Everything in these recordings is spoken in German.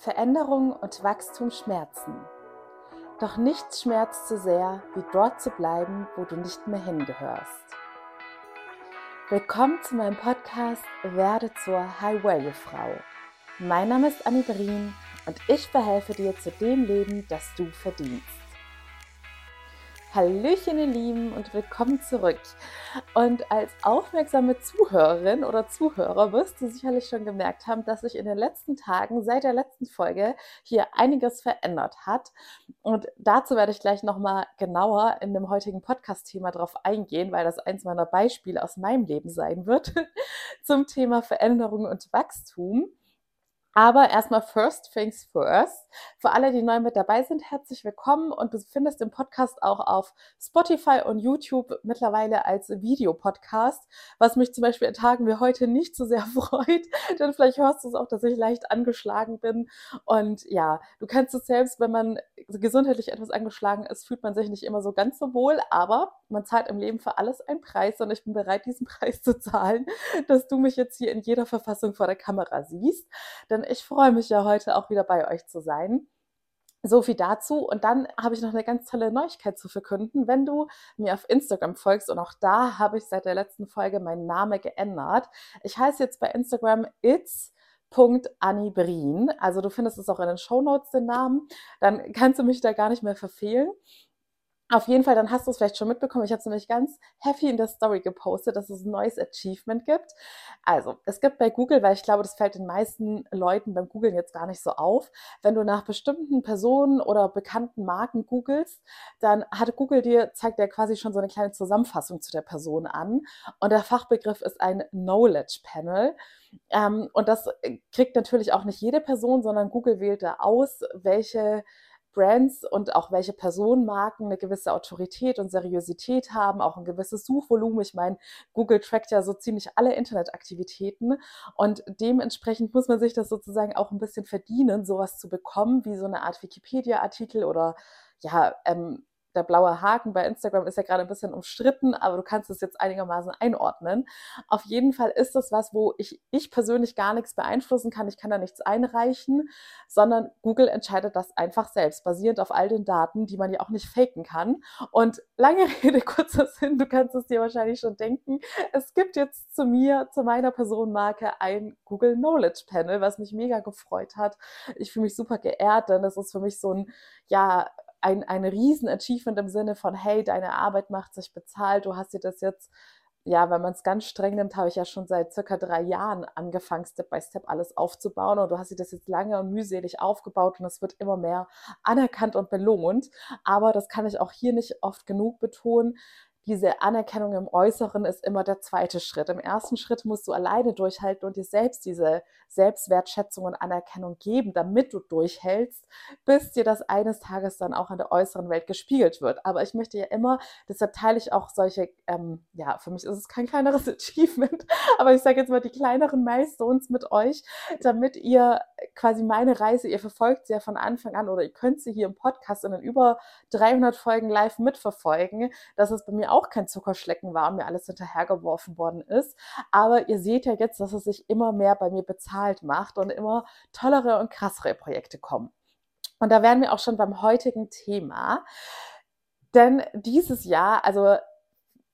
Veränderung und Wachstum schmerzen. Doch nichts schmerzt so sehr, wie dort zu bleiben, wo du nicht mehr hingehörst. Willkommen zu meinem Podcast Werde zur High-Value-Frau. Mein Name ist Annie Brien und ich verhelfe dir zu dem Leben, das du verdienst. Hallöchen, ihr Lieben, und willkommen zurück. Und als aufmerksame Zuhörerin oder Zuhörer wirst du sicherlich schon gemerkt haben, dass sich in den letzten Tagen, seit der letzten Folge, hier einiges verändert hat. Und dazu werde ich gleich nochmal genauer in dem heutigen Podcast-Thema drauf eingehen, weil das eins meiner Beispiele aus meinem Leben sein wird zum Thema Veränderung und Wachstum. Aber erstmal First Things First. Für alle, die neu mit dabei sind, herzlich willkommen und du findest den Podcast auch auf Spotify und YouTube mittlerweile als Videopodcast, was mich zum Beispiel in Tagen wie heute nicht so sehr freut, denn vielleicht hörst du es auch, dass ich leicht angeschlagen bin. Und ja, du kennst es selbst, wenn man gesundheitlich etwas angeschlagen ist, fühlt man sich nicht immer so ganz so wohl, aber man zahlt im Leben für alles einen Preis und ich bin bereit, diesen Preis zu zahlen, dass du mich jetzt hier in jeder Verfassung vor der Kamera siehst. Denn denn ich freue mich ja heute auch wieder bei euch zu sein. So viel dazu. Und dann habe ich noch eine ganz tolle Neuigkeit zu verkünden. Wenn du mir auf Instagram folgst, und auch da habe ich seit der letzten Folge meinen Namen geändert. Ich heiße jetzt bei Instagram it's Annie. Also du findest es auch in den Show Notes den Namen. Dann kannst du mich da gar nicht mehr verfehlen. Auf jeden Fall, dann hast du es vielleicht schon mitbekommen. Ich habe es nämlich ganz happy in der Story gepostet, dass es ein neues Achievement gibt. Also, es gibt bei Google, weil ich glaube, das fällt den meisten Leuten beim Googlen jetzt gar nicht so auf. Wenn du nach bestimmten Personen oder bekannten Marken googelst, dann hat Google dir, zeigt dir quasi schon so eine kleine Zusammenfassung zu der Person an. Und der Fachbegriff ist ein Knowledge Panel. Ähm, und das kriegt natürlich auch nicht jede Person, sondern Google wählt da aus, welche Brands und auch welche Personenmarken eine gewisse Autorität und Seriosität haben, auch ein gewisses Suchvolumen. Ich meine, Google trackt ja so ziemlich alle Internetaktivitäten und dementsprechend muss man sich das sozusagen auch ein bisschen verdienen, sowas zu bekommen, wie so eine Art Wikipedia-Artikel oder ja, ähm, der blaue Haken bei Instagram ist ja gerade ein bisschen umstritten, aber du kannst es jetzt einigermaßen einordnen. Auf jeden Fall ist das was, wo ich, ich persönlich gar nichts beeinflussen kann. Ich kann da nichts einreichen, sondern Google entscheidet das einfach selbst, basierend auf all den Daten, die man ja auch nicht faken kann. Und lange Rede, kurzer Sinn, du kannst es dir wahrscheinlich schon denken. Es gibt jetzt zu mir, zu meiner Personenmarke ein Google Knowledge Panel, was mich mega gefreut hat. Ich fühle mich super geehrt, denn das ist für mich so ein, ja, ein, ein Riesen-Achievement im Sinne von, hey, deine Arbeit macht sich bezahlt, du hast dir das jetzt, ja, wenn man es ganz streng nimmt, habe ich ja schon seit circa drei Jahren angefangen, Step by Step alles aufzubauen. Und du hast dir das jetzt lange und mühselig aufgebaut und es wird immer mehr anerkannt und belohnt. Aber das kann ich auch hier nicht oft genug betonen diese Anerkennung im Äußeren ist immer der zweite Schritt. Im ersten Schritt musst du alleine durchhalten und dir selbst diese Selbstwertschätzung und Anerkennung geben, damit du durchhältst, bis dir das eines Tages dann auch in der äußeren Welt gespiegelt wird. Aber ich möchte ja immer, deshalb teile ich auch solche, ähm, ja, für mich ist es kein kleineres Achievement, aber ich sage jetzt mal die kleineren Milestones mit euch, damit ihr quasi meine Reise, ihr verfolgt sie ja von Anfang an oder ihr könnt sie hier im Podcast in den über 300 Folgen live mitverfolgen, dass es bei mir auch kein Zuckerschlecken war, mir alles hinterhergeworfen worden ist. Aber ihr seht ja jetzt, dass es sich immer mehr bei mir bezahlt macht und immer tollere und krassere Projekte kommen. Und da wären wir auch schon beim heutigen Thema. Denn dieses Jahr, also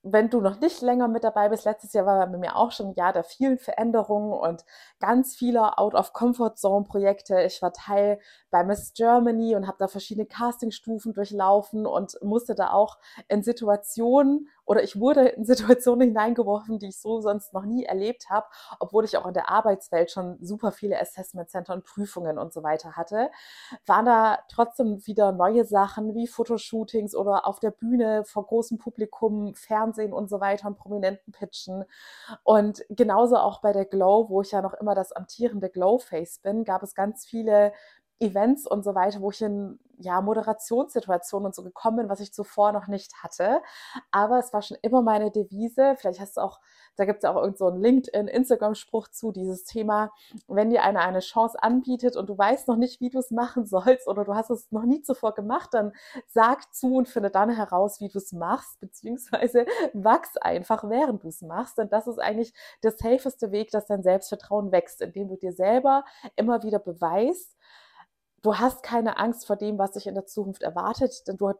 wenn du noch nicht länger mit dabei bist, letztes Jahr war bei mir auch schon ein Jahr der vielen Veränderungen und ganz vieler Out-of-Comfort-Zone-Projekte. Ich war Teil bei Miss Germany und habe da verschiedene Castingstufen durchlaufen und musste da auch in Situationen oder ich wurde in Situationen hineingeworfen, die ich so sonst noch nie erlebt habe, obwohl ich auch in der Arbeitswelt schon super viele Assessment Center und Prüfungen und so weiter hatte, waren da trotzdem wieder neue Sachen wie Fotoshootings oder auf der Bühne vor großem Publikum, Fernsehen und so weiter und prominenten Pitchen. Und genauso auch bei der Glow, wo ich ja noch immer das amtierende Glow-Face bin, gab es ganz viele Events und so weiter, wo ich in ja, Moderationssituationen und so gekommen bin, was ich zuvor noch nicht hatte. Aber es war schon immer meine Devise. Vielleicht hast du auch, da gibt es ja auch irgendeinen so LinkedIn, Instagram-Spruch zu, dieses Thema, wenn dir einer eine Chance anbietet und du weißt noch nicht, wie du es machen sollst oder du hast es noch nie zuvor gemacht, dann sag zu und finde dann heraus, wie du es machst, beziehungsweise wachs einfach, während du es machst. Denn das ist eigentlich der safeste Weg, dass dein Selbstvertrauen wächst, indem du dir selber immer wieder beweist, du hast keine Angst vor dem, was dich in der Zukunft erwartet, denn du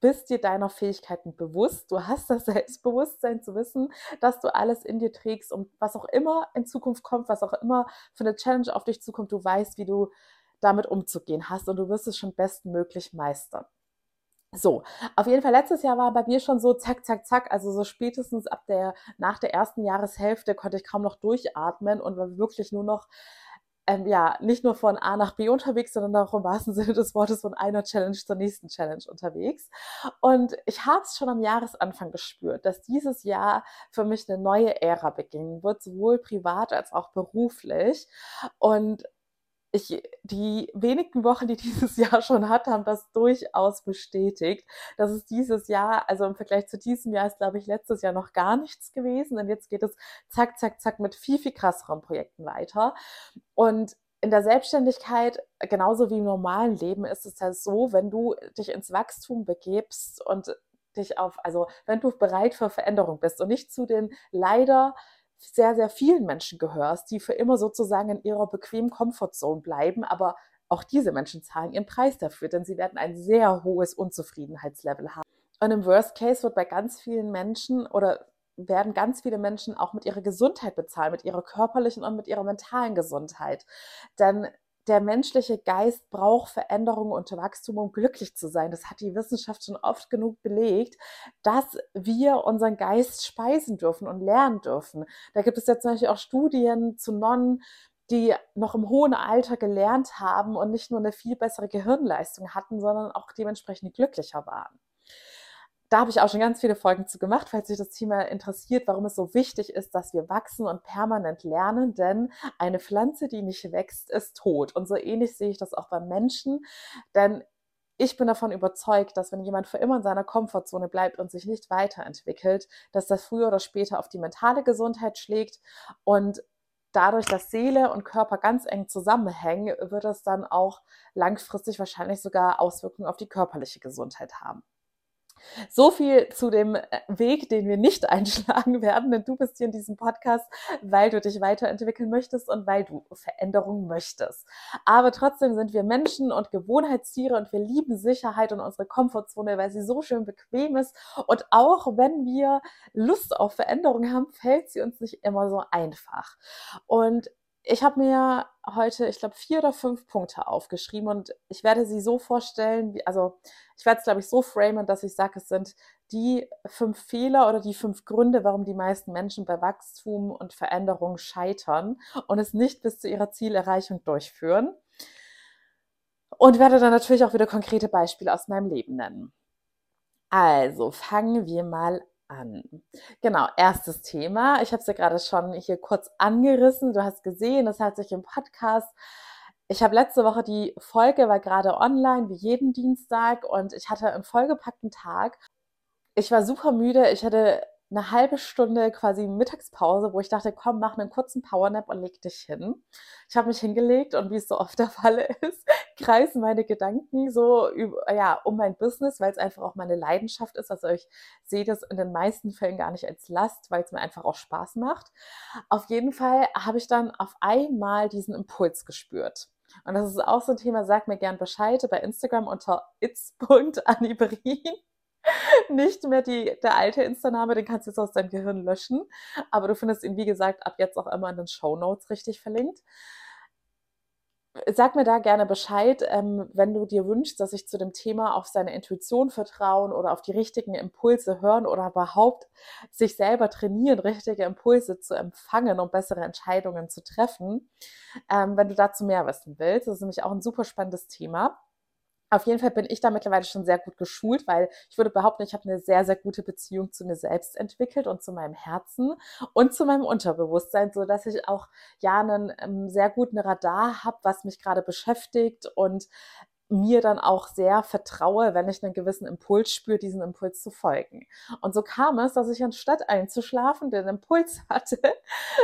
bist dir deiner Fähigkeiten bewusst. Du hast das Selbstbewusstsein zu wissen, dass du alles in dir trägst und was auch immer in Zukunft kommt, was auch immer für eine Challenge auf dich zukommt, du weißt, wie du damit umzugehen hast und du wirst es schon bestmöglich meistern. So, auf jeden Fall letztes Jahr war bei mir schon so zack, zack, zack. Also so spätestens ab der, nach der ersten Jahreshälfte konnte ich kaum noch durchatmen und war wirklich nur noch ähm, ja, nicht nur von A nach B unterwegs, sondern auch im wahrsten Sinne des Wortes von einer Challenge zur nächsten Challenge unterwegs. Und ich habe es schon am Jahresanfang gespürt, dass dieses Jahr für mich eine neue Ära beginnen wird, sowohl privat als auch beruflich. Und ich, die wenigen Wochen, die dieses Jahr schon hat, haben das durchaus bestätigt. dass es dieses Jahr, also im Vergleich zu diesem Jahr ist, glaube ich, letztes Jahr noch gar nichts gewesen. Und jetzt geht es zack, zack, zack mit viel, viel krasseren Projekten weiter. Und in der Selbstständigkeit, genauso wie im normalen Leben, ist es halt so, wenn du dich ins Wachstum begebst und dich auf, also wenn du bereit für Veränderung bist und nicht zu den leider sehr, sehr vielen Menschen gehörst, die für immer sozusagen in ihrer bequemen Comfortzone bleiben, aber auch diese Menschen zahlen ihren Preis dafür, denn sie werden ein sehr hohes Unzufriedenheitslevel haben. Und im Worst Case wird bei ganz vielen Menschen oder werden ganz viele Menschen auch mit ihrer Gesundheit bezahlen, mit ihrer körperlichen und mit ihrer mentalen Gesundheit. Denn der menschliche Geist braucht Veränderung und Wachstum, um glücklich zu sein. Das hat die Wissenschaft schon oft genug belegt, dass wir unseren Geist speisen dürfen und lernen dürfen. Da gibt es ja zum Beispiel auch Studien zu Nonnen, die noch im hohen Alter gelernt haben und nicht nur eine viel bessere Gehirnleistung hatten, sondern auch dementsprechend glücklicher waren da habe ich auch schon ganz viele Folgen zu gemacht, falls sich das Thema interessiert, warum es so wichtig ist, dass wir wachsen und permanent lernen, denn eine Pflanze, die nicht wächst, ist tot. Und so ähnlich sehe ich das auch beim Menschen, denn ich bin davon überzeugt, dass wenn jemand für immer in seiner Komfortzone bleibt und sich nicht weiterentwickelt, dass das früher oder später auf die mentale Gesundheit schlägt und dadurch, dass Seele und Körper ganz eng zusammenhängen, wird es dann auch langfristig wahrscheinlich sogar Auswirkungen auf die körperliche Gesundheit haben. So viel zu dem äh, Weg, den wir nicht einschlagen werden, denn du bist hier in diesem Podcast, weil du dich weiterentwickeln möchtest und weil du Veränderungen möchtest. Aber trotzdem sind wir Menschen und Gewohnheitstiere und wir lieben Sicherheit und unsere Komfortzone, weil sie so schön bequem ist. Und auch wenn wir Lust auf Veränderungen haben, fällt sie uns nicht immer so einfach. Und ich habe mir heute, ich glaube, vier oder fünf Punkte aufgeschrieben und ich werde sie so vorstellen, wie, also ich werde es, glaube ich, so framen, dass ich sage, es sind die fünf Fehler oder die fünf Gründe, warum die meisten Menschen bei Wachstum und Veränderung scheitern und es nicht bis zu ihrer Zielerreichung durchführen. Und werde dann natürlich auch wieder konkrete Beispiele aus meinem Leben nennen. Also fangen wir mal an. Genau, erstes Thema. Ich habe es ja gerade schon hier kurz angerissen. Du hast gesehen, das hat sich im Podcast. Ich habe letzte Woche die Folge war gerade online, wie jeden Dienstag, und ich hatte einen vollgepackten Tag. Ich war super müde. Ich hatte eine halbe Stunde quasi Mittagspause, wo ich dachte, komm, mach einen kurzen Powernap und leg dich hin. Ich habe mich hingelegt und wie es so oft der Fall ist, kreisen meine Gedanken so über, ja, um mein Business, weil es einfach auch meine Leidenschaft ist. Also ich sehe das in den meisten Fällen gar nicht als Last, weil es mir einfach auch Spaß macht. Auf jeden Fall habe ich dann auf einmal diesen Impuls gespürt. Und das ist auch so ein Thema, sag mir gern Bescheid bei Instagram unter its.anibrin nicht mehr die, der alte Insta-Name, den kannst du jetzt aus deinem Gehirn löschen. Aber du findest ihn, wie gesagt, ab jetzt auch immer in den Show Notes richtig verlinkt. Sag mir da gerne Bescheid, ähm, wenn du dir wünschst, dass ich zu dem Thema auf seine Intuition vertrauen oder auf die richtigen Impulse hören oder überhaupt sich selber trainieren, richtige Impulse zu empfangen, um bessere Entscheidungen zu treffen. Ähm, wenn du dazu mehr wissen willst, das ist nämlich auch ein super spannendes Thema. Auf jeden Fall bin ich da mittlerweile schon sehr gut geschult, weil ich würde behaupten, ich habe eine sehr, sehr gute Beziehung zu mir selbst entwickelt und zu meinem Herzen und zu meinem Unterbewusstsein, so dass ich auch ja einen ähm, sehr guten Radar habe, was mich gerade beschäftigt und mir dann auch sehr vertraue, wenn ich einen gewissen Impuls spüre, diesen Impuls zu folgen. Und so kam es, dass ich anstatt einzuschlafen den Impuls hatte,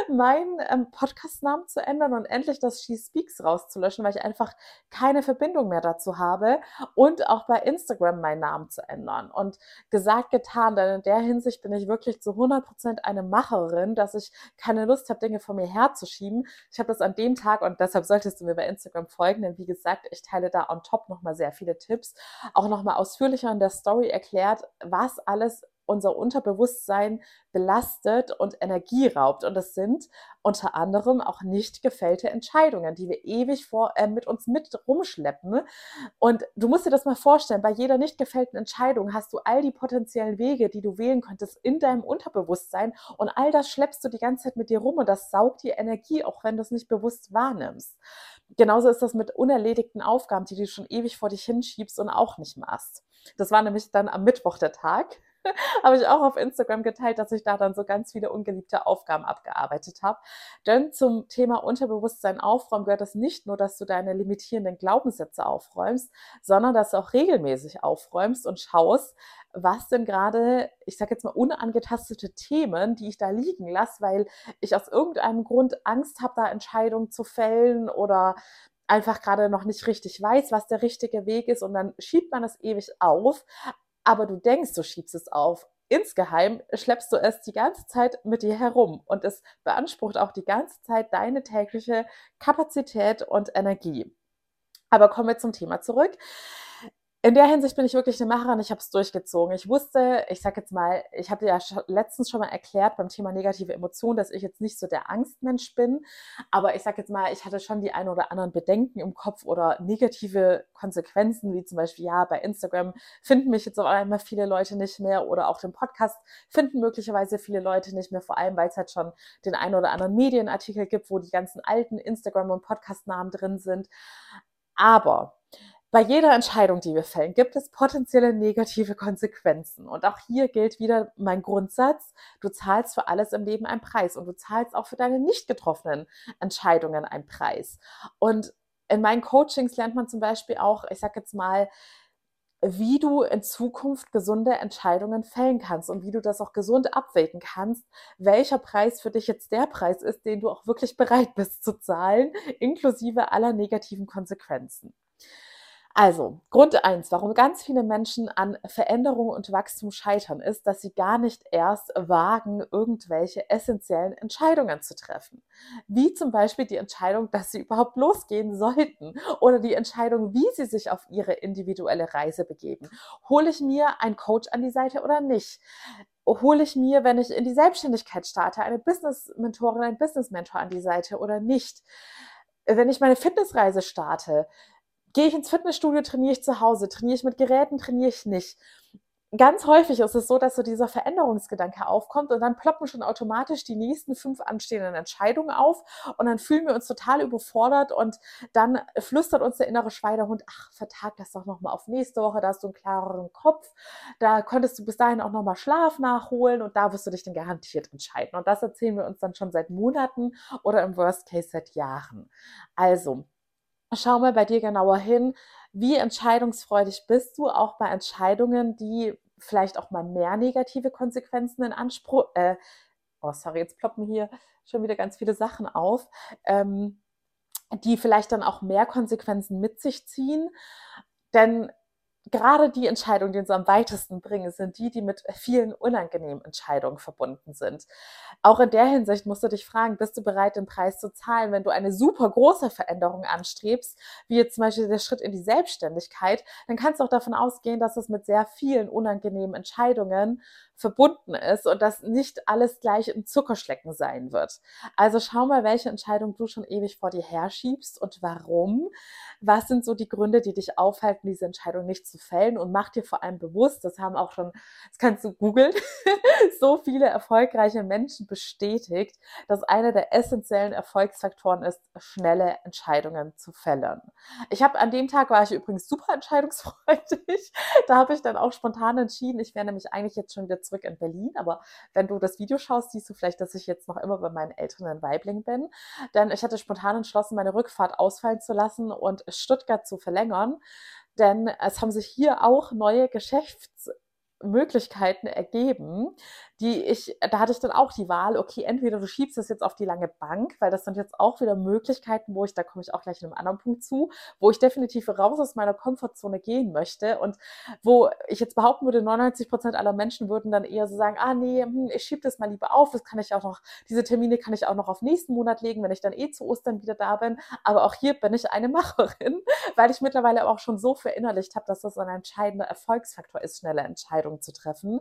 meinen ähm, Podcastnamen zu ändern und endlich das She Speaks rauszulöschen, weil ich einfach keine Verbindung mehr dazu habe und auch bei Instagram meinen Namen zu ändern. Und gesagt, getan, denn in der Hinsicht bin ich wirklich zu 100 Prozent eine Macherin, dass ich keine Lust habe, Dinge von mir herzuschieben. Ich habe das an dem Tag und deshalb solltest du mir bei Instagram folgen, denn wie gesagt, ich teile da on top top nochmal sehr viele Tipps, auch nochmal ausführlicher in der Story erklärt, was alles unser Unterbewusstsein belastet und Energie raubt. Und das sind unter anderem auch nicht gefällte Entscheidungen, die wir ewig vor, äh, mit uns mit rumschleppen. Und du musst dir das mal vorstellen, bei jeder nicht gefällten Entscheidung hast du all die potenziellen Wege, die du wählen könntest in deinem Unterbewusstsein. Und all das schleppst du die ganze Zeit mit dir rum und das saugt dir Energie, auch wenn du es nicht bewusst wahrnimmst. Genauso ist das mit unerledigten Aufgaben, die du schon ewig vor dich hinschiebst und auch nicht machst. Das war nämlich dann am Mittwoch der Tag. habe ich auch auf Instagram geteilt, dass ich da dann so ganz viele ungeliebte Aufgaben abgearbeitet habe. Denn zum Thema Unterbewusstsein aufräumen gehört es nicht nur, dass du deine limitierenden Glaubenssätze aufräumst, sondern dass du auch regelmäßig aufräumst und schaust, was denn gerade, ich sage jetzt mal, unangetastete Themen, die ich da liegen lasse, weil ich aus irgendeinem Grund Angst habe, da Entscheidungen zu fällen oder einfach gerade noch nicht richtig weiß, was der richtige Weg ist und dann schiebt man es ewig auf aber du denkst, du schiebst es auf. Insgeheim schleppst du es die ganze Zeit mit dir herum und es beansprucht auch die ganze Zeit deine tägliche Kapazität und Energie. Aber kommen wir zum Thema zurück in der Hinsicht bin ich wirklich eine Macherin. Ich habe es durchgezogen. Ich wusste, ich sage jetzt mal, ich habe ja letztens schon mal erklärt beim Thema negative Emotionen, dass ich jetzt nicht so der Angstmensch bin. Aber ich sage jetzt mal, ich hatte schon die ein oder anderen Bedenken im Kopf oder negative Konsequenzen, wie zum Beispiel, ja, bei Instagram finden mich jetzt auf einmal viele Leute nicht mehr oder auch den Podcast finden möglicherweise viele Leute nicht mehr, vor allem weil es halt schon den ein oder anderen Medienartikel gibt, wo die ganzen alten Instagram- und Podcast-Namen drin sind. Aber bei jeder Entscheidung, die wir fällen, gibt es potenzielle negative Konsequenzen. Und auch hier gilt wieder mein Grundsatz, du zahlst für alles im Leben einen Preis und du zahlst auch für deine nicht getroffenen Entscheidungen einen Preis. Und in meinen Coachings lernt man zum Beispiel auch, ich sage jetzt mal, wie du in Zukunft gesunde Entscheidungen fällen kannst und wie du das auch gesund abwägen kannst, welcher Preis für dich jetzt der Preis ist, den du auch wirklich bereit bist zu zahlen, inklusive aller negativen Konsequenzen. Also, Grund eins, warum ganz viele Menschen an Veränderung und Wachstum scheitern, ist, dass sie gar nicht erst wagen, irgendwelche essentiellen Entscheidungen zu treffen. Wie zum Beispiel die Entscheidung, dass sie überhaupt losgehen sollten oder die Entscheidung, wie sie sich auf ihre individuelle Reise begeben. Hole ich mir einen Coach an die Seite oder nicht? hole ich mir, wenn ich in die Selbstständigkeit starte, eine Business-Mentorin, einen Business-Mentor an die Seite oder nicht? Wenn ich meine Fitnessreise starte, gehe ich ins Fitnessstudio, trainiere ich zu Hause, trainiere ich mit Geräten, trainiere ich nicht. Ganz häufig ist es so, dass so dieser Veränderungsgedanke aufkommt und dann ploppen schon automatisch die nächsten fünf anstehenden Entscheidungen auf und dann fühlen wir uns total überfordert und dann flüstert uns der innere Schweinehund, ach, vertag das doch nochmal auf nächste Woche, da hast du einen klareren Kopf, da könntest du bis dahin auch nochmal Schlaf nachholen und da wirst du dich dann garantiert entscheiden. Und das erzählen wir uns dann schon seit Monaten oder im Worst Case seit Jahren. Also, schau mal bei dir genauer hin, wie entscheidungsfreudig bist du, auch bei Entscheidungen, die vielleicht auch mal mehr negative Konsequenzen in Anspruch, äh, oh sorry, jetzt ploppen hier schon wieder ganz viele Sachen auf, ähm, die vielleicht dann auch mehr Konsequenzen mit sich ziehen. Denn gerade die Entscheidungen, die uns am weitesten bringen, sind die, die mit vielen unangenehmen Entscheidungen verbunden sind. Auch in der Hinsicht musst du dich fragen, bist du bereit, den Preis zu zahlen, wenn du eine super große Veränderung anstrebst, wie jetzt zum Beispiel der Schritt in die Selbstständigkeit, dann kannst du auch davon ausgehen, dass es mit sehr vielen unangenehmen Entscheidungen verbunden ist und dass nicht alles gleich im Zuckerschlecken sein wird. Also schau mal, welche Entscheidung du schon ewig vor dir herschiebst und warum. Was sind so die Gründe, die dich aufhalten, diese Entscheidung nicht zu fällen und mach dir vor allem bewusst, das haben auch schon, das kannst du googeln, so viele erfolgreiche Menschen bestätigt, dass einer der essentiellen Erfolgsfaktoren ist, schnelle Entscheidungen zu fällen. Ich habe an dem Tag war ich übrigens super entscheidungsfreudig. Da habe ich dann auch spontan entschieden, ich wäre nämlich eigentlich jetzt schon wieder zurück in Berlin. Aber wenn du das Video schaust, siehst du vielleicht, dass ich jetzt noch immer bei meinen Eltern in Weibling bin. Denn ich hatte spontan entschlossen, meine Rückfahrt ausfallen zu lassen und Stuttgart zu verlängern. Denn es haben sich hier auch neue Geschäfts Möglichkeiten ergeben, die ich, da hatte ich dann auch die Wahl, okay, entweder du schiebst es jetzt auf die lange Bank, weil das sind jetzt auch wieder Möglichkeiten, wo ich, da komme ich auch gleich in einem anderen Punkt zu, wo ich definitiv raus aus meiner Komfortzone gehen möchte und wo ich jetzt behaupten würde, 99 Prozent aller Menschen würden dann eher so sagen, ah nee, hm, ich schiebe das mal lieber auf, das kann ich auch noch, diese Termine kann ich auch noch auf nächsten Monat legen, wenn ich dann eh zu Ostern wieder da bin, aber auch hier bin ich eine Macherin, weil ich mittlerweile auch schon so verinnerlicht habe, dass das ein entscheidender Erfolgsfaktor ist, schnelle Entscheidungen zu treffen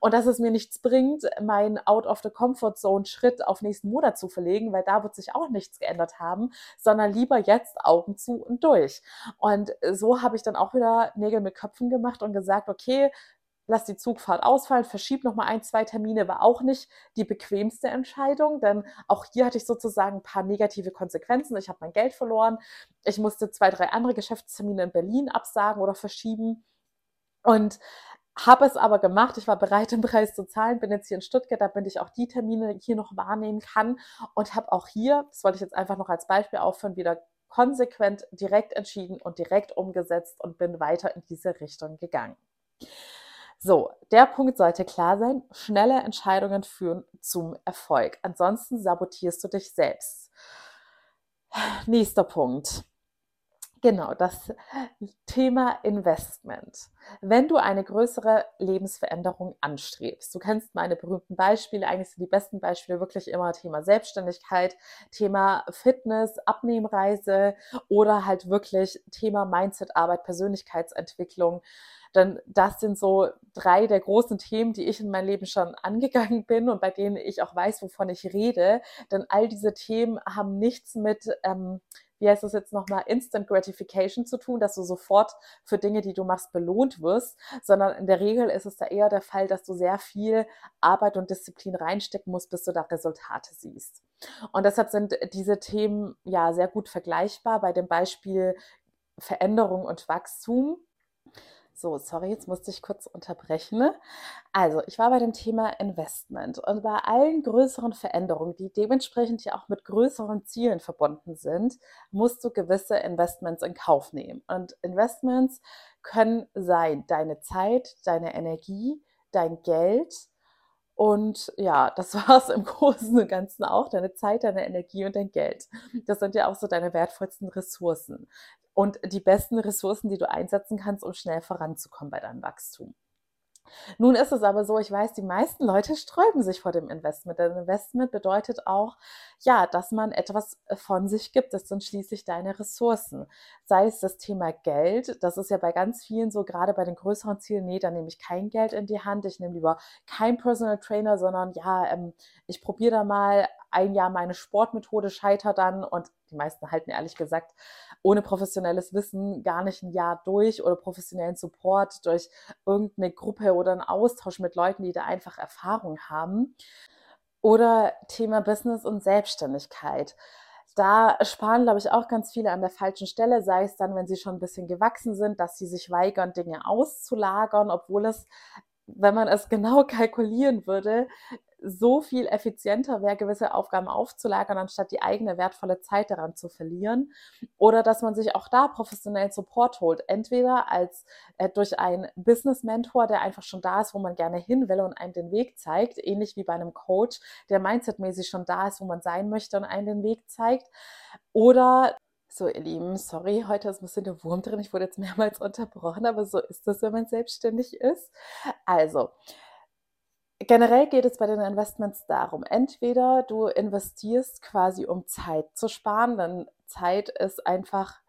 und dass es mir nichts bringt, bringt, meinen Out-of-the-Comfort-Zone-Schritt auf nächsten Monat zu verlegen, weil da wird sich auch nichts geändert haben, sondern lieber jetzt Augen zu und durch. Und so habe ich dann auch wieder Nägel mit Köpfen gemacht und gesagt, okay, lass die Zugfahrt ausfallen, verschieb noch mal ein, zwei Termine, war auch nicht die bequemste Entscheidung, denn auch hier hatte ich sozusagen ein paar negative Konsequenzen. Ich habe mein Geld verloren, ich musste zwei, drei andere Geschäftstermine in Berlin absagen oder verschieben. Und habe es aber gemacht. Ich war bereit, den Preis zu zahlen. Bin jetzt hier in Stuttgart, damit ich auch die Termine hier noch wahrnehmen kann. Und habe auch hier, das wollte ich jetzt einfach noch als Beispiel aufführen, wieder konsequent direkt entschieden und direkt umgesetzt und bin weiter in diese Richtung gegangen. So, der Punkt sollte klar sein. Schnelle Entscheidungen führen zum Erfolg. Ansonsten sabotierst du dich selbst. Nächster Punkt. Genau, das Thema Investment. Wenn du eine größere Lebensveränderung anstrebst, du kennst meine berühmten Beispiele, eigentlich sind die besten Beispiele wirklich immer Thema Selbstständigkeit, Thema Fitness, Abnehmreise oder halt wirklich Thema Mindset-Arbeit, Persönlichkeitsentwicklung. Denn das sind so drei der großen Themen, die ich in meinem Leben schon angegangen bin und bei denen ich auch weiß, wovon ich rede. Denn all diese Themen haben nichts mit ähm, wie heißt das jetzt nochmal, Instant Gratification zu tun, dass du sofort für Dinge, die du machst, belohnt wirst, sondern in der Regel ist es da eher der Fall, dass du sehr viel Arbeit und Disziplin reinstecken musst, bis du da Resultate siehst. Und deshalb sind diese Themen ja sehr gut vergleichbar bei dem Beispiel Veränderung und Wachstum. So, sorry, jetzt musste ich kurz unterbrechen. Ne? Also, ich war bei dem Thema Investment und bei allen größeren Veränderungen, die dementsprechend ja auch mit größeren Zielen verbunden sind, musst du gewisse Investments in Kauf nehmen. Und Investments können sein deine Zeit, deine Energie, dein Geld, und ja, das war es im Großen und Ganzen auch, deine Zeit, deine Energie und dein Geld. Das sind ja auch so deine wertvollsten Ressourcen und die besten Ressourcen, die du einsetzen kannst, um schnell voranzukommen bei deinem Wachstum. Nun ist es aber so, ich weiß, die meisten Leute sträuben sich vor dem Investment. Denn Investment bedeutet auch, ja, dass man etwas von sich gibt. Das sind schließlich deine Ressourcen. Sei es das Thema Geld, das ist ja bei ganz vielen so, gerade bei den größeren Zielen, nee, da nehme ich kein Geld in die Hand. Ich nehme lieber kein Personal Trainer, sondern ja, ähm, ich probiere da mal ein Jahr meine Sportmethode, scheiter dann und die meisten halten ehrlich gesagt ohne professionelles Wissen gar nicht ein Jahr durch oder professionellen Support durch irgendeine Gruppe oder einen Austausch mit Leuten, die da einfach Erfahrung haben. Oder Thema Business und Selbstständigkeit. Da sparen, glaube ich, auch ganz viele an der falschen Stelle, sei es dann, wenn sie schon ein bisschen gewachsen sind, dass sie sich weigern, Dinge auszulagern, obwohl es wenn man es genau kalkulieren würde, so viel effizienter wäre, gewisse Aufgaben aufzulagern, anstatt die eigene wertvolle Zeit daran zu verlieren. Oder dass man sich auch da professionellen Support holt. Entweder als äh, durch einen Business-Mentor, der einfach schon da ist, wo man gerne hin will und einem den Weg zeigt, ähnlich wie bei einem Coach, der mindsetmäßig schon da ist, wo man sein möchte und einem den Weg zeigt. Oder so, ihr Lieben, sorry, heute ist ein bisschen der Wurm drin. Ich wurde jetzt mehrmals unterbrochen, aber so ist das, wenn man selbstständig ist. Also, generell geht es bei den Investments darum, entweder du investierst quasi, um Zeit zu sparen, denn Zeit ist einfach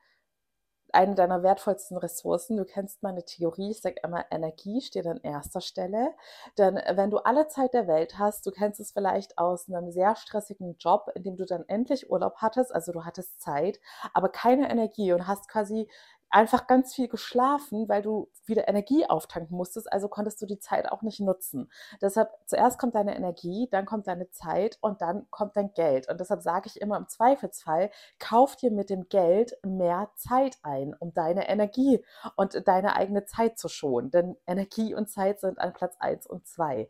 eine deiner wertvollsten Ressourcen. Du kennst meine Theorie, ich sage immer, Energie steht an erster Stelle. Denn wenn du alle Zeit der Welt hast, du kennst es vielleicht aus einem sehr stressigen Job, in dem du dann endlich Urlaub hattest, also du hattest Zeit, aber keine Energie und hast quasi einfach ganz viel geschlafen, weil du wieder Energie auftanken musstest, also konntest du die Zeit auch nicht nutzen. Deshalb zuerst kommt deine Energie, dann kommt deine Zeit und dann kommt dein Geld. Und deshalb sage ich immer im Zweifelsfall, kauf dir mit dem Geld mehr Zeit ein, um deine Energie und deine eigene Zeit zu schonen. Denn Energie und Zeit sind an Platz 1 und 2.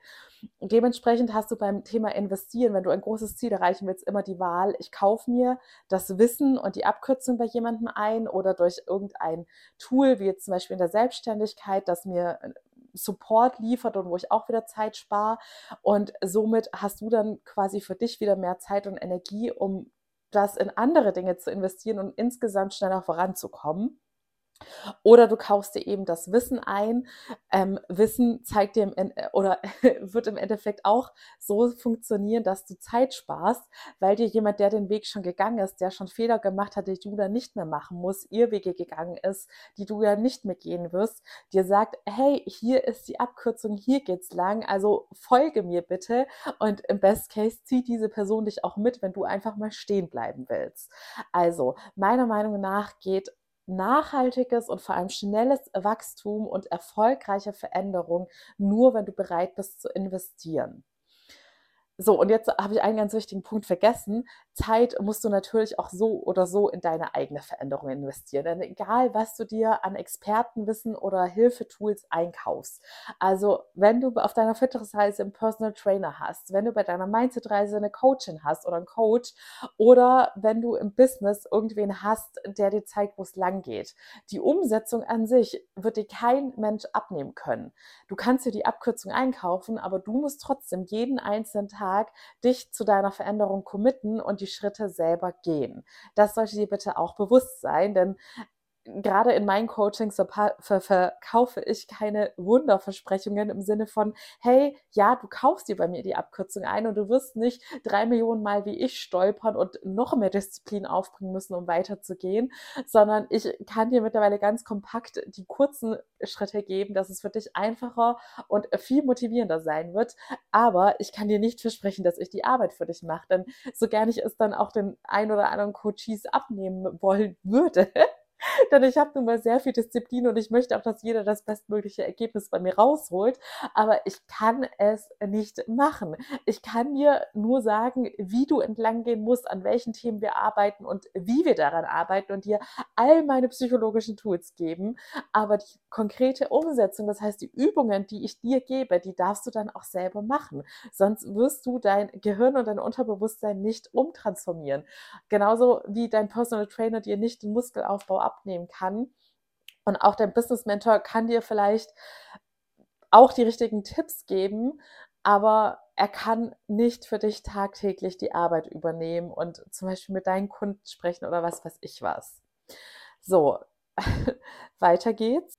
Und dementsprechend hast du beim Thema Investieren, wenn du ein großes Ziel erreichen willst, immer die Wahl, ich kaufe mir das Wissen und die Abkürzung bei jemandem ein oder durch irgendein Tool, wie jetzt zum Beispiel in der Selbstständigkeit, das mir äh, Support liefert und wo ich auch wieder Zeit spare. Und somit hast du dann quasi für dich wieder mehr Zeit und Energie, um das in andere Dinge zu investieren und insgesamt schneller voranzukommen. Oder du kaufst dir eben das Wissen ein. Ähm, Wissen zeigt dir im äh, oder wird im Endeffekt auch so funktionieren, dass du Zeit sparst, weil dir jemand, der den Weg schon gegangen ist, der schon Fehler gemacht hat, die du dann nicht mehr machen musst, ihr Wege gegangen ist, die du ja nicht mehr gehen wirst, dir sagt, hey, hier ist die Abkürzung, hier geht's lang, also folge mir bitte. Und im Best Case zieht diese Person dich auch mit, wenn du einfach mal stehen bleiben willst. Also, meiner Meinung nach geht nachhaltiges und vor allem schnelles Wachstum und erfolgreiche Veränderung nur, wenn du bereit bist zu investieren. So, und jetzt habe ich einen ganz wichtigen Punkt vergessen. Zeit musst du natürlich auch so oder so in deine eigene Veränderung investieren. Denn egal, was du dir an Expertenwissen oder Hilfetools einkaufst, also wenn du auf deiner Fitnessreise einen Personal Trainer hast, wenn du bei deiner Mindset-Reise eine Coachin hast oder einen Coach oder wenn du im Business irgendwen hast, der dir zeigt, wo es lang geht. Die Umsetzung an sich wird dir kein Mensch abnehmen können. Du kannst dir die Abkürzung einkaufen, aber du musst trotzdem jeden einzelnen Tag Tag dich zu deiner Veränderung committen und die Schritte selber gehen. Das sollte dir bitte auch bewusst sein, denn gerade in meinen Coachings verkaufe ich keine Wunderversprechungen im Sinne von, hey, ja, du kaufst dir bei mir die Abkürzung ein und du wirst nicht drei Millionen Mal wie ich stolpern und noch mehr Disziplin aufbringen müssen, um weiterzugehen, sondern ich kann dir mittlerweile ganz kompakt die kurzen Schritte geben, dass es für dich einfacher und viel motivierender sein wird. Aber ich kann dir nicht versprechen, dass ich die Arbeit für dich mache, denn so gerne ich es dann auch den ein oder anderen Coaches abnehmen wollen würde, Denn ich habe nun mal sehr viel Disziplin und ich möchte auch, dass jeder das bestmögliche Ergebnis bei mir rausholt. Aber ich kann es nicht machen. Ich kann dir nur sagen, wie du entlang gehen musst, an welchen Themen wir arbeiten und wie wir daran arbeiten und dir all meine psychologischen Tools geben. Aber die konkrete Umsetzung, das heißt die Übungen, die ich dir gebe, die darfst du dann auch selber machen. Sonst wirst du dein Gehirn und dein Unterbewusstsein nicht umtransformieren. Genauso wie dein Personal Trainer dir nicht den Muskelaufbau abnehmen kann. Und auch dein Business Mentor kann dir vielleicht auch die richtigen Tipps geben, aber er kann nicht für dich tagtäglich die Arbeit übernehmen und zum Beispiel mit deinen Kunden sprechen oder was weiß ich was. So, weiter geht's.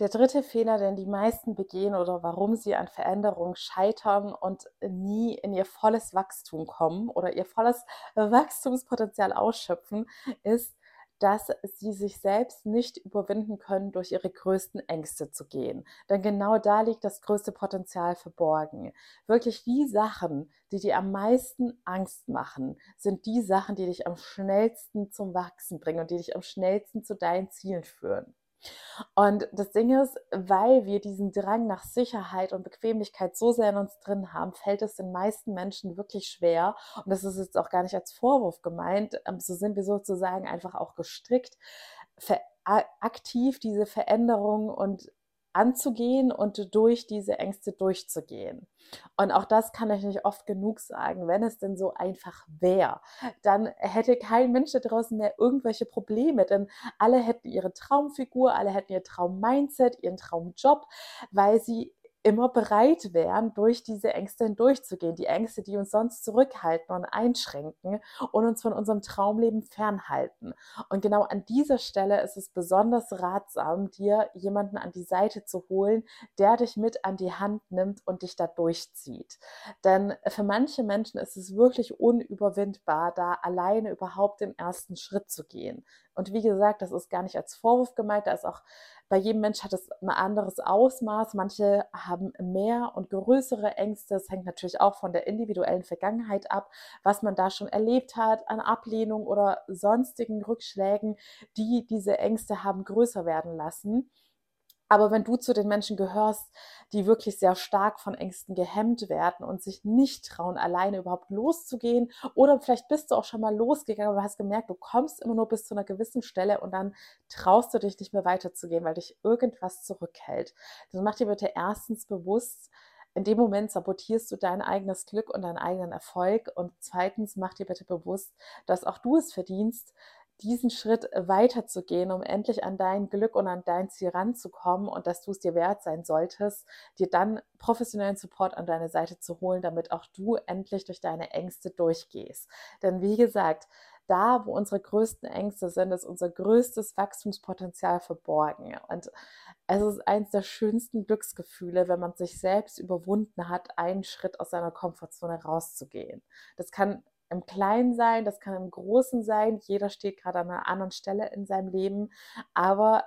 Der dritte Fehler, den die meisten begehen oder warum sie an Veränderungen scheitern und nie in ihr volles Wachstum kommen oder ihr volles Wachstumspotenzial ausschöpfen, ist, dass sie sich selbst nicht überwinden können, durch ihre größten Ängste zu gehen. Denn genau da liegt das größte Potenzial verborgen. Wirklich die Sachen, die dir am meisten Angst machen, sind die Sachen, die dich am schnellsten zum Wachsen bringen und die dich am schnellsten zu deinen Zielen führen. Und das Ding ist, weil wir diesen Drang nach Sicherheit und Bequemlichkeit so sehr in uns drin haben, fällt es den meisten Menschen wirklich schwer. Und das ist jetzt auch gar nicht als Vorwurf gemeint. Ähm, so sind wir sozusagen einfach auch gestrickt, aktiv diese Veränderung und anzugehen und durch diese Ängste durchzugehen. Und auch das kann ich nicht oft genug sagen. Wenn es denn so einfach wäre, dann hätte kein Mensch da draußen mehr irgendwelche Probleme, denn alle hätten ihre Traumfigur, alle hätten ihr Traummindset, ihren Traumjob, weil sie immer bereit wären, durch diese Ängste hindurchzugehen. Die Ängste, die uns sonst zurückhalten und einschränken und uns von unserem Traumleben fernhalten. Und genau an dieser Stelle ist es besonders ratsam, dir jemanden an die Seite zu holen, der dich mit an die Hand nimmt und dich da durchzieht. Denn für manche Menschen ist es wirklich unüberwindbar, da alleine überhaupt den ersten Schritt zu gehen. Und wie gesagt, das ist gar nicht als Vorwurf gemeint, da ist auch bei jedem Mensch hat es ein anderes Ausmaß. Manche haben mehr und größere Ängste. Es hängt natürlich auch von der individuellen Vergangenheit ab, was man da schon erlebt hat an Ablehnung oder sonstigen Rückschlägen, die diese Ängste haben größer werden lassen. Aber wenn du zu den Menschen gehörst, die wirklich sehr stark von Ängsten gehemmt werden und sich nicht trauen, alleine überhaupt loszugehen, oder vielleicht bist du auch schon mal losgegangen, aber hast gemerkt, du kommst immer nur bis zu einer gewissen Stelle und dann traust du dich nicht mehr weiterzugehen, weil dich irgendwas zurückhält. Dann mach dir bitte erstens bewusst, in dem Moment sabotierst du dein eigenes Glück und deinen eigenen Erfolg. Und zweitens mach dir bitte bewusst, dass auch du es verdienst, diesen Schritt weiterzugehen, um endlich an dein Glück und an dein Ziel ranzukommen und dass du es dir wert sein solltest, dir dann professionellen Support an deine Seite zu holen, damit auch du endlich durch deine Ängste durchgehst. Denn wie gesagt, da, wo unsere größten Ängste sind, ist unser größtes Wachstumspotenzial verborgen. Und es ist eines der schönsten Glücksgefühle, wenn man sich selbst überwunden hat, einen Schritt aus seiner Komfortzone rauszugehen. Das kann im Kleinen sein, das kann im Großen sein. Jeder steht gerade an einer anderen Stelle in seinem Leben. Aber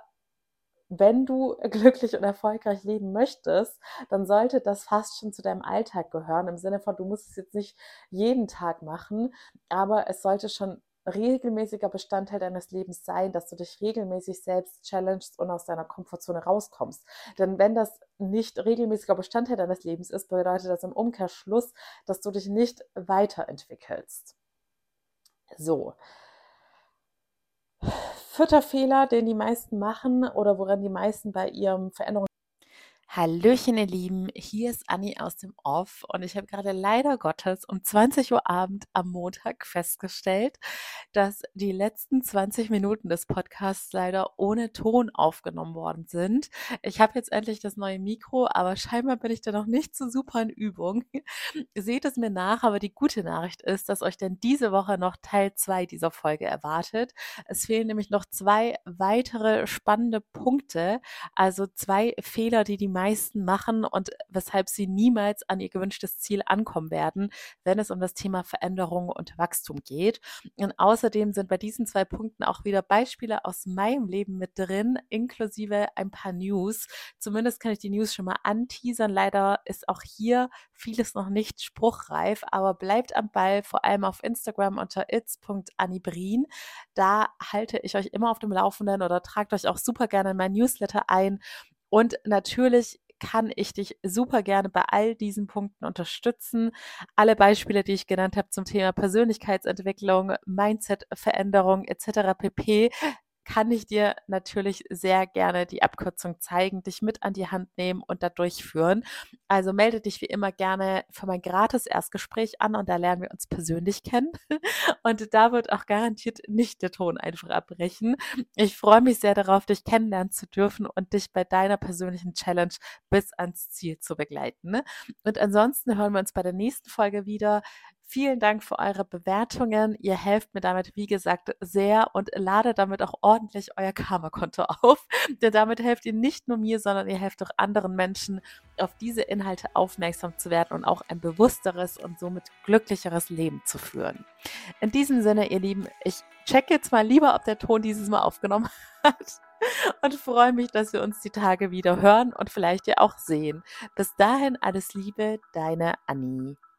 wenn du glücklich und erfolgreich leben möchtest, dann sollte das fast schon zu deinem Alltag gehören. Im Sinne von, du musst es jetzt nicht jeden Tag machen, aber es sollte schon regelmäßiger Bestandteil deines Lebens sein, dass du dich regelmäßig selbst challengest und aus deiner Komfortzone rauskommst. Denn wenn das nicht regelmäßiger Bestandteil deines Lebens ist, bedeutet das im Umkehrschluss, dass du dich nicht weiterentwickelst. So. Vierter Fehler, den die meisten machen oder woran die meisten bei ihrem Veränderung Hallöchen, ihr Lieben, hier ist Anni aus dem Off und ich habe gerade leider Gottes um 20 Uhr Abend am Montag festgestellt, dass die letzten 20 Minuten des Podcasts leider ohne Ton aufgenommen worden sind. Ich habe jetzt endlich das neue Mikro, aber scheinbar bin ich da noch nicht so super in Übung. Seht es mir nach, aber die gute Nachricht ist, dass euch denn diese Woche noch Teil 2 dieser Folge erwartet. Es fehlen nämlich noch zwei weitere spannende Punkte, also zwei Fehler, die die meisten machen und weshalb sie niemals an ihr gewünschtes Ziel ankommen werden, wenn es um das Thema Veränderung und Wachstum geht. Und außerdem sind bei diesen zwei Punkten auch wieder Beispiele aus meinem Leben mit drin, inklusive ein paar News. Zumindest kann ich die News schon mal anteasern. Leider ist auch hier vieles noch nicht spruchreif, aber bleibt am Ball, vor allem auf Instagram unter its.anibrin. Da halte ich euch immer auf dem Laufenden oder tragt euch auch super gerne in mein Newsletter ein und natürlich kann ich dich super gerne bei all diesen Punkten unterstützen. Alle Beispiele, die ich genannt habe zum Thema Persönlichkeitsentwicklung, Mindset-Veränderung etc. pp kann ich dir natürlich sehr gerne die Abkürzung zeigen, dich mit an die Hand nehmen und da durchführen. Also melde dich wie immer gerne für mein gratis Erstgespräch an und da lernen wir uns persönlich kennen. Und da wird auch garantiert nicht der Ton einfach abbrechen. Ich freue mich sehr darauf, dich kennenlernen zu dürfen und dich bei deiner persönlichen Challenge bis ans Ziel zu begleiten. Und ansonsten hören wir uns bei der nächsten Folge wieder. Vielen Dank für eure Bewertungen. Ihr helft mir damit, wie gesagt, sehr und ladet damit auch ordentlich euer Karma-Konto auf. Denn damit helft ihr nicht nur mir, sondern ihr helft auch anderen Menschen, auf diese Inhalte aufmerksam zu werden und auch ein bewussteres und somit glücklicheres Leben zu führen. In diesem Sinne, ihr Lieben, ich check jetzt mal lieber, ob der Ton dieses Mal aufgenommen hat und freue mich, dass wir uns die Tage wieder hören und vielleicht ja auch sehen. Bis dahin alles Liebe, deine Annie.